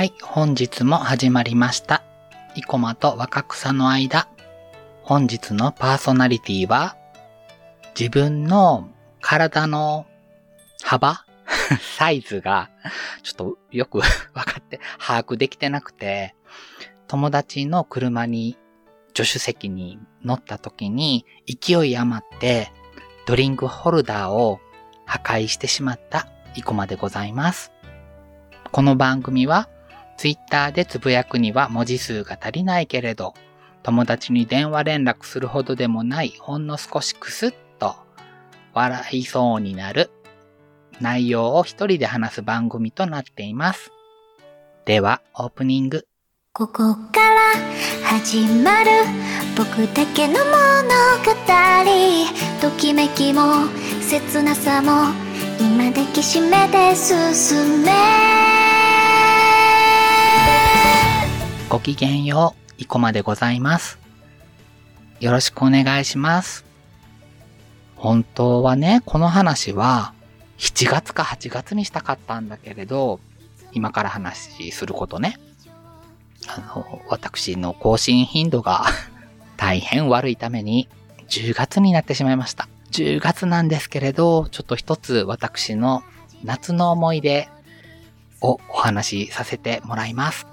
はい、本日も始まりました。生駒と若草の間。本日のパーソナリティは、自分の体の幅 サイズが、ちょっとよくわかって、把握できてなくて、友達の車に、助手席に乗った時に、勢い余って、ドリンクホルダーを破壊してしまった生駒でございます。この番組は、ツイッターでつぶやくには文字数が足りないけれど、友達に電話連絡するほどでもないほんの少しクスッと笑いそうになる内容を一人で話す番組となっています。では、オープニング。ここから始まる僕だけの物語ときめきも切なさも今抱きしめて進めごきげんよう、生駒でございます。よろしくお願いします。本当はね、この話は7月か8月にしたかったんだけれど、今から話することね。あの、私の更新頻度が 大変悪いために10月になってしまいました。10月なんですけれど、ちょっと一つ私の夏の思い出をお話しさせてもらいます。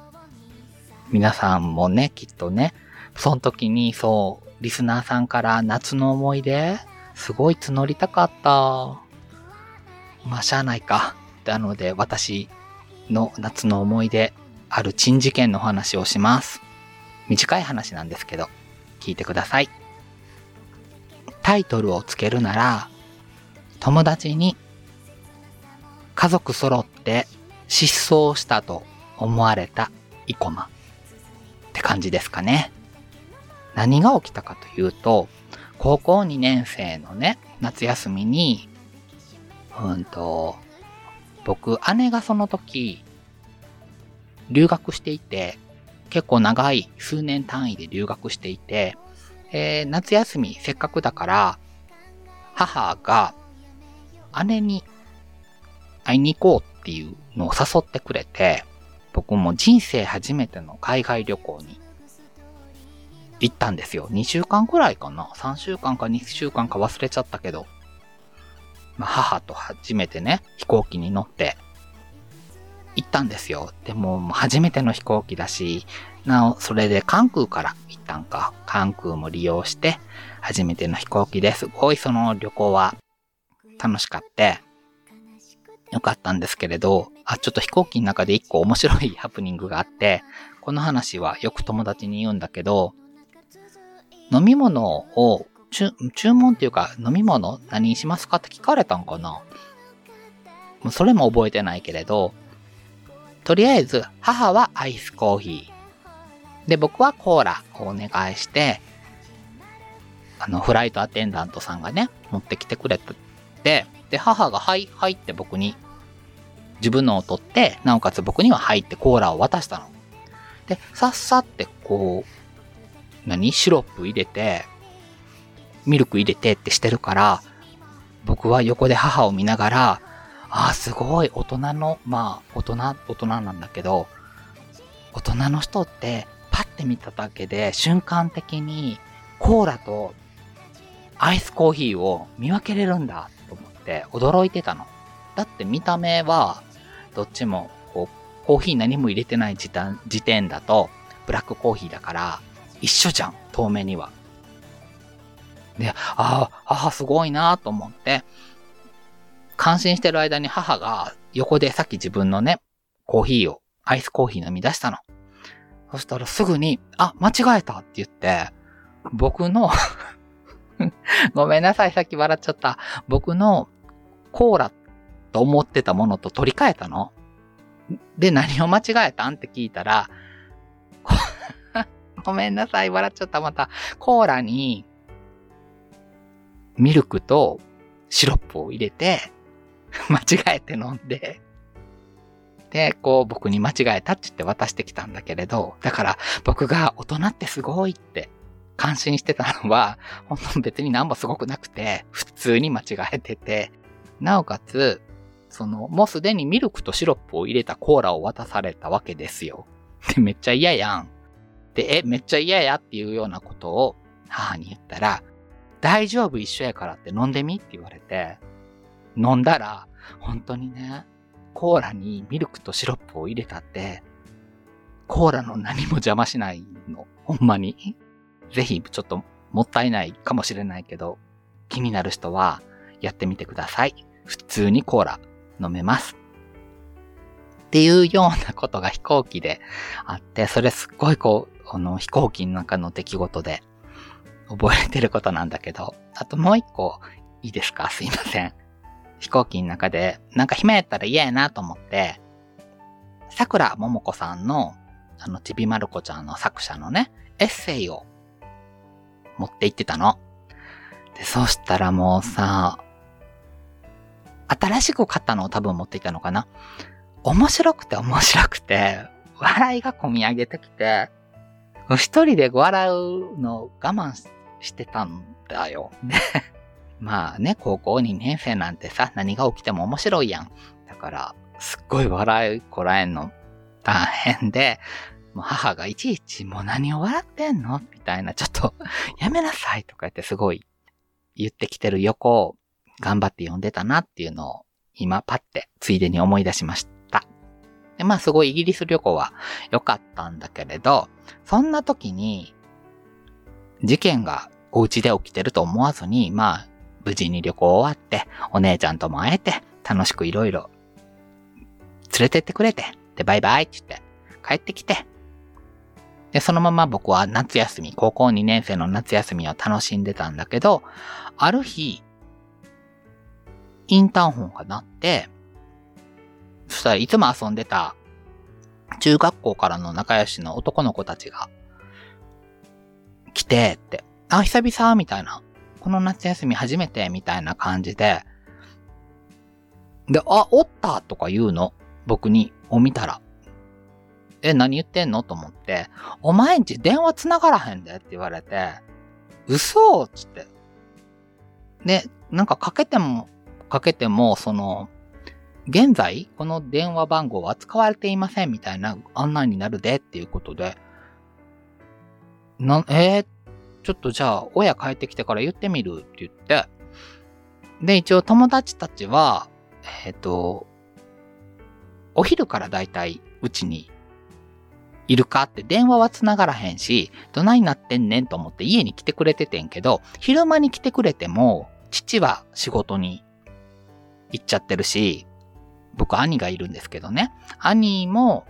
皆さんもね、きっとね、その時にそう、リスナーさんから夏の思い出、すごい募りたかった。まあ、しゃあないか。なので、私の夏の思い出、ある珍事件の話をします。短い話なんですけど、聞いてください。タイトルをつけるなら、友達に家族揃って失踪したと思われた生駒感じですかね。何が起きたかというと、高校2年生のね、夏休みに、うんと、僕、姉がその時、留学していて、結構長い数年単位で留学していて、えー夏休みせっかくだから、母が姉に会いに行こうっていうのを誘ってくれて、僕も人生初めての海外旅行に行ったんですよ。2週間くらいかな ?3 週間か2週間か忘れちゃったけど。まあ、母と初めてね、飛行機に乗って行ったんですよ。でも、初めての飛行機だし、なお、それで関空から行ったんか。関空も利用して、初めての飛行機ですごいその旅行は楽しかって、よかったんですけれど、あ、ちょっと飛行機の中で一個面白い ハプニングがあって、この話はよく友達に言うんだけど、飲み物を、注文っていうか、飲み物何にしますかって聞かれたんかな？もうそれも覚えてないけれど、とりあえず、母はアイスコーヒー。で、僕はコーラをお願いして、あの、フライトアテンダントさんがね、持ってきてくれて、で、母が、はい、はいって僕に、自分のを取って、なおかつ僕にははいってコーラを渡したの。で、さっさってこう、何？シロップ入れて、ミルク入れてってしてるから、僕は横で母を見ながら、ああ、すごい、大人の、まあ、大人、大人なんだけど、大人の人って、パッて見ただけで、瞬間的に、コーラとアイスコーヒーを見分けれるんだて驚いてたの。だって見た目はどっちもこうコーヒー何も入れてない時点時点だとブラックコーヒーだから一緒じゃん、遠目には。で、ああ、母すごいなと思って感心してる間に母が横でさっき自分のね、コーヒーを、アイスコーヒー飲み出したの。そしたらすぐに、あ、間違えたって言って、僕の ごめんなさい、さっき笑っちゃった。僕のコーラと思ってたものと取り替えたの？で、何を間違えたん？って聞いたら、ごめんなさい、笑っちゃった、また。コーラに、ミルクとシロップを入れて、間違えて飲んで、で、こう僕に間違えたって言って渡してきたんだけれど、だから僕が大人ってすごいって感心してたのは、本当別に何もすごくなくて、普通に間違えてて、なおかつ、その、もうすでにミルクとシロップを入れたコーラを渡されたわけですよ。で、めっちゃ嫌やん。で、え、めっちゃ嫌やっていうようなことを母に言ったら、大丈夫一緒やからって飲んでみって言われて、飲んだら、本当にね、コーラにミルクとシロップを入れたって、コーラの何も邪魔しないの。ほんまに。ぜひ、ちょっともったいないかもしれないけど、気になる人はやってみてください。普通にコーラ飲めます。っていうようなことが飛行機であって、それすっごいこう、あの飛行機の中の出来事で覚えてることなんだけど、あともう一個いいですか？すいません。飛行機の中でなんか暇やったら嫌やなと思って、桜ももこさんのあのちびまる子ちゃんの作者のね、エッセイを持って行ってたの。で、そしたらもうさ、新しく買ったのを多分持っていたのかな？面白くて面白くて、笑いが込み上げてきて、一人で笑うのを我慢してたんだよ。ね。まあね、高校2年生なんてさ、何が起きても面白いやん。だから、すっごい笑いこらえんの大変で、もう母がいちいちもう何を笑ってんの？みたいな、ちょっとやめなさいとか言ってすごい言ってきてる横を頑張って読んでたなっていうのを今パッてついでに思い出しました。で、まあすごいイギリス旅行は良かったんだけれど、そんな時に事件がお家で起きてると思わずに、まあ無事に旅行終わって、お姉ちゃんとも会えて、楽しくいろいろ連れてってくれて、で、バイバイって言って帰ってきて、で、そのまま僕は夏休み、高校2年生の夏休みを楽しんでたんだけど、ある日、インターホンが鳴って、そしたらいつも遊んでた中学校からの仲良しの男の子たちが来てって、あ、久々みたいな。この夏休み初めてみたいな感じで、で、あ、おったとか言うの。僕に、を見たら。え、何言ってんの？と思って、お前んち電話繋がらへんでって言われて、嘘つって。で、なんかかけても、かけても、その、現在、この電話番号は使われていませんみたいな案内になるでっていうことで、な、えー、ちょっとじゃあ、親帰ってきてから言ってみるって言って、で、一応友達たちは、えっ、ー、と、お昼からだいたいうちにいるかって電話は繋がらへんし、どないなってんねんと思って家に来てくれててんけど、昼間に来てくれても、父は仕事に行っちゃってるし、僕兄がいるんですけどね。兄も、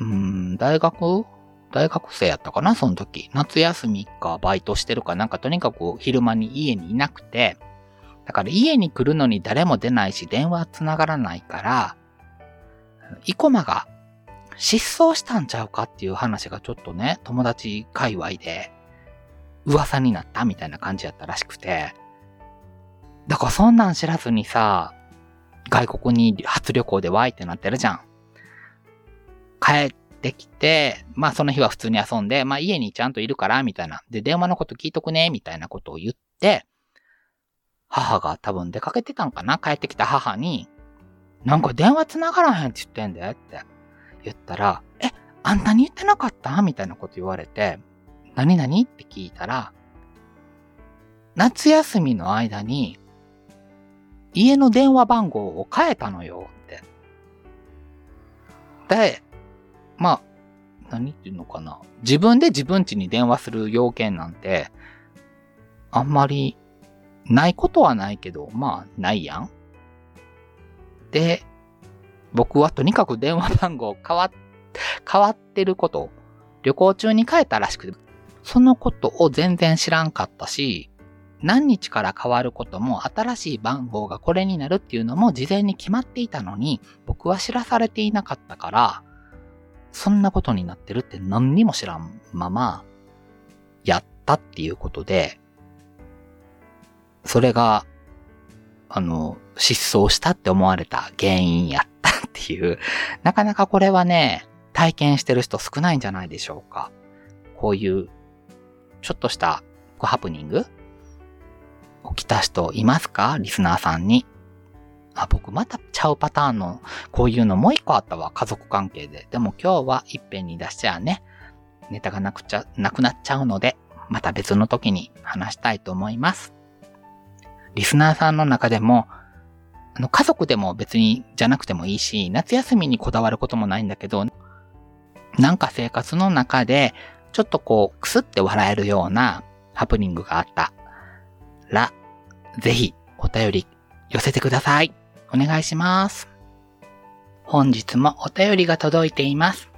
うーん、大学大学生やったかなその時。夏休みかバイトしてるかなんかとにかく昼間に家にいなくて、だから家に来るのに誰も出ないし電話繋がらないから、生駒が失踪したんちゃうかっていう話がちょっとね、友達界隈で噂になったみたいな感じやったらしくて、だからそんなん知らずにさ、外国に初旅行でワイってなってるじゃん。帰ってきて、まあその日は普通に遊んで、まあ家にちゃんといるから、みたいな。で、電話のこと聞いとくね、みたいなことを言って、母が多分出かけてたんかな？帰ってきた母に、なんか電話繋がらへんって言ってんだよって。言ったら、え、あんたに言ってなかった？みたいなこと言われて、何々？って聞いたら、夏休みの間に、家の電話番号を変えたのよって。で、まあ、何っていうのかな。自分で自分家に電話する要件なんて、あんまりないことはないけど、まあ、ないやん。で、僕はとにかく電話番号変わ、変わってること、旅行中に変えたらしくて、そのことを全然知らんかったし、何日から変わることも新しい番号がこれになるっていうのも事前に決まっていたのに、僕は知らされていなかったから、そんなことになってるって何にも知らんまま、やったっていうことで、それが、あの、失踪したって思われた原因やったっていう、なかなかこれはね、体験してる人少ないんじゃないでしょうか。こういう、ちょっとしたハプニング起きた人いますか？リスナーさんに。あ、僕またちゃうパターンの、こういうのもう一個あったわ、家族関係で。でも今日は一遍に出しちゃうね、ネタがなくちゃ、なくなっちゃうので、また別の時に話したいと思います。リスナーさんの中でも、あの、家族でも別にじゃなくてもいいし、夏休みにこだわることもないんだけど、なんか生活の中で、ちょっとこう、くすって笑えるようなハプニングがあったら、ぜひお便り寄せてください。お願いします。本日もお便りが届いています。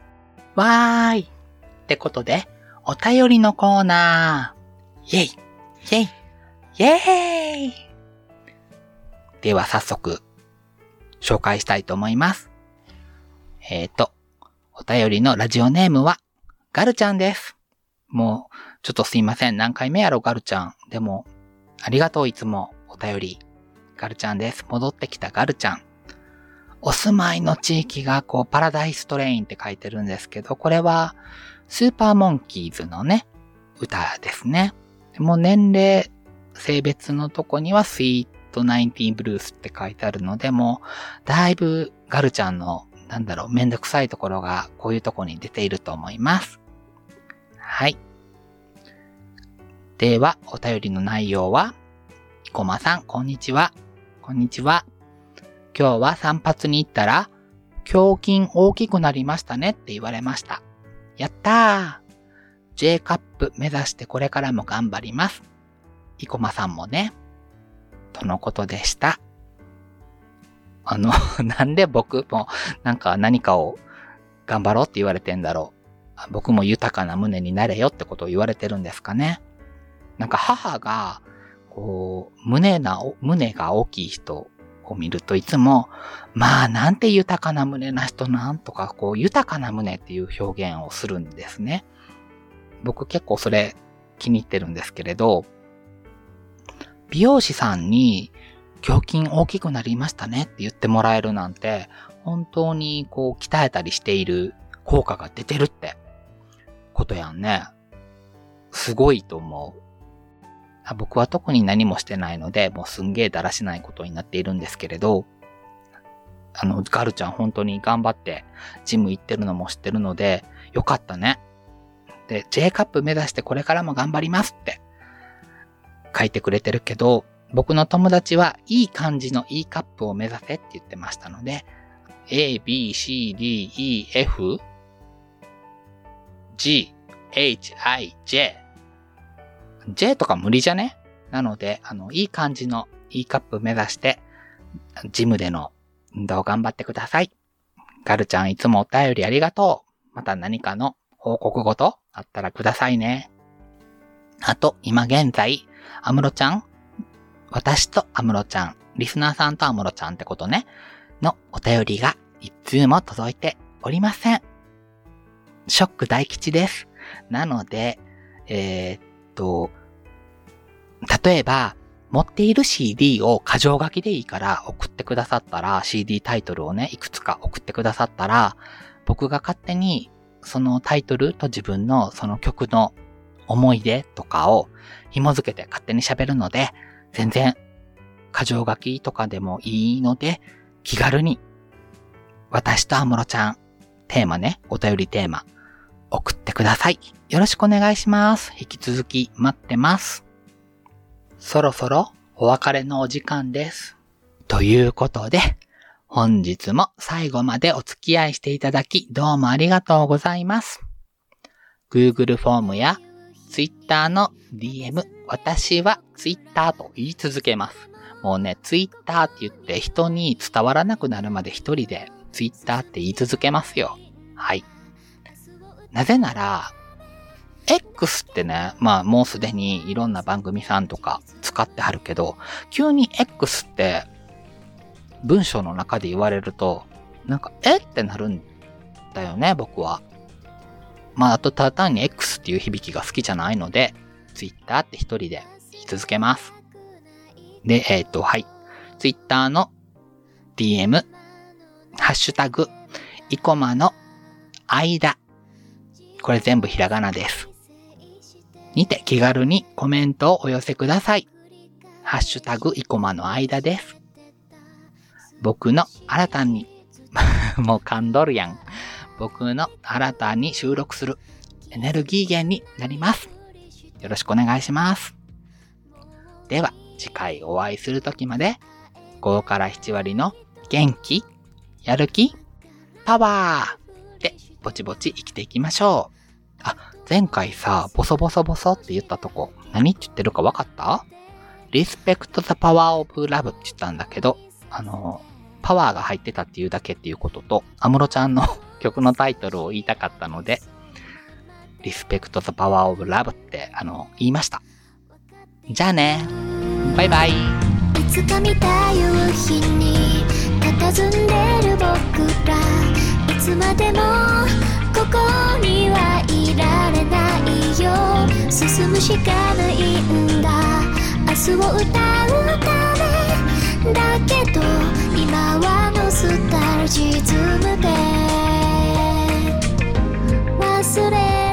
わーい。ってことで、お便りのコーナー。イェイイェイイェーイでは早速、紹介したいと思います。えっ、ー、と、お便りのラジオネームは、ガルちゃんです。もう、ちょっとすいません。何回目やろ、ガルちゃん。でも、ありがとう、いつも、お便り。ガルちゃんです。戻ってきたガルちゃん。お住まいの地域が、こう、パラダイストレインって書いてるんですけど、これは、スーパーモンキーズのね、歌ですね。もう年齢、性別のとこにはスイートナインティーンブルースって書いてあるので、もう、だいぶガルちゃんの、なんだろう、めんどくさいところが、こういうとこに出ていると思います。はい。では、お便りの内容は、コマさん、こんにちは。こんにちは。今日は散髪に行ったら、胸筋大きくなりましたねって言われました。やったー !J カップ目指してこれからも頑張ります。生駒さんもね。とのことでした。あの、なんで僕もなんか何かを頑張ろうって言われてんだろう。僕も豊かな胸になれよってことを言われてるんですかね。なんか母が、こう、胸な、胸が大きい人を見るといつも、まあなんて豊かな胸な人なんとか、こう、豊かな胸っていう表現をするんですね。僕結構それ気に入ってるんですけれど、美容師さんに、胸筋大きくなりましたねって言ってもらえるなんて、本当にこう鍛えたりしている効果が出てるってことやんね。すごいと思う。僕は特に何もしてないので、もうすんげえだらしないことになっているんですけれど、あの、ガルちゃん本当に頑張ってジム行ってるのも知ってるので、よかったね。で、J カップ目指してこれからも頑張りますって書いてくれてるけど、僕の友達はいい感じの E カップを目指せって言ってましたので、A, B, C, D, E, F, G, H, I, J J とか無理じゃね？なので、あの、いい感じの E カップ目指して、ジムでの運動頑張ってください。ガルちゃんいつもお便りありがとう。また何かの報告ごとあったらくださいね。あと、今現在、アムロちゃん私とアムロちゃん、リスナーさんとアムロちゃんってことね、のお便りが一通も届いておりません。ショック大吉です。なので、えー、と、例えば、持っている CD を過剰書きでいいから送ってくださったら、CD タイトルをね、いくつか送ってくださったら、僕が勝手にそのタイトルと自分のその曲の思い出とかを紐付けて勝手に喋るので、全然過剰書きとかでもいいので、気軽に私とアムロちゃん、テーマね、お便りテーマ、送ってください。よろしくお願いします。引き続き待ってます。そろそろお別れのお時間です。ということで、本日も最後までお付き合いしていただきどうもありがとうございます。Google フォームや Twitter の DM、私は Twitter と言い続けます。もうね、Twitter って言って人に伝わらなくなるまで一人で Twitter って言い続けますよ。はい。なぜなら、X ってね、まあもうすでにいろんな番組さんとか使ってはるけど、急に X って文章の中で言われると、なんか、え？ってなるんだよね、僕は。まあ、あとただ単に X っていう響きが好きじゃないので、Twitter って一人で言い続けます。で、えっ、ー、と、はい。Twitter の DM、ハッシュタグ、イコマの間これ全部ひらがなです。にて気軽にコメントをお寄せください。ハッシュタグイコマの間です。僕の新たに、もう噛んどるやん。僕の新たに収録するエネルギー源になります。よろしくお願いします。では、次回お会いするときまで、5から7割の元気、やる気、パワーぼちぼち生きていきましょう。あ、前回さ、ボソボソボソって言ったとこ、何って言ってるか分かった ?respect the power of love って言ったんだけど、あの、パワーが入ってたっていうだけっていうことと、アムロちゃんの 曲のタイトルを言いたかったので、respect the power of love って、あの、言いました。じゃあね。バイバイ。いつか見た夕日に佇んでる僕らつまでもここにはいられないよ。進むしかないんだ。明日を歌うためだけど今はノスタルジズムで忘れ